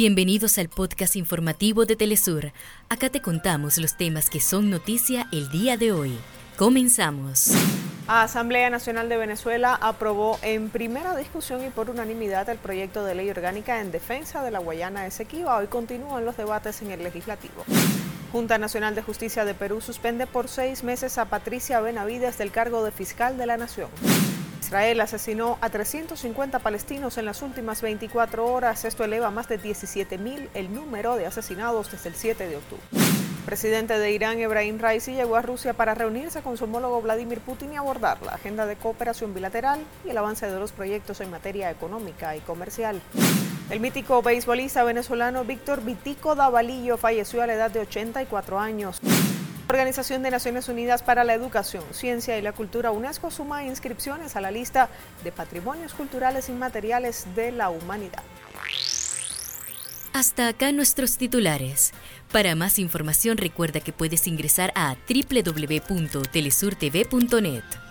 Bienvenidos al podcast informativo de Telesur. Acá te contamos los temas que son noticia el día de hoy. Comenzamos. Asamblea Nacional de Venezuela aprobó en primera discusión y por unanimidad el proyecto de ley orgánica en defensa de la Guayana Esequiba. Hoy continúan los debates en el legislativo. Junta Nacional de Justicia de Perú suspende por seis meses a Patricia Benavides del cargo de fiscal de la Nación. Israel asesinó a 350 palestinos en las últimas 24 horas. Esto eleva a más de 17.000 el número de asesinados desde el 7 de octubre. El presidente de Irán, Ebrahim Raisi, llegó a Rusia para reunirse con su homólogo Vladimir Putin y abordar la agenda de cooperación bilateral y el avance de los proyectos en materia económica y comercial. El mítico beisbolista venezolano Víctor Vitico Davalillo falleció a la edad de 84 años. Organización de Naciones Unidas para la Educación, Ciencia y la Cultura UNESCO suma inscripciones a la lista de patrimonios culturales inmateriales de la humanidad. Hasta acá nuestros titulares. Para más información recuerda que puedes ingresar a www.telesurtv.net.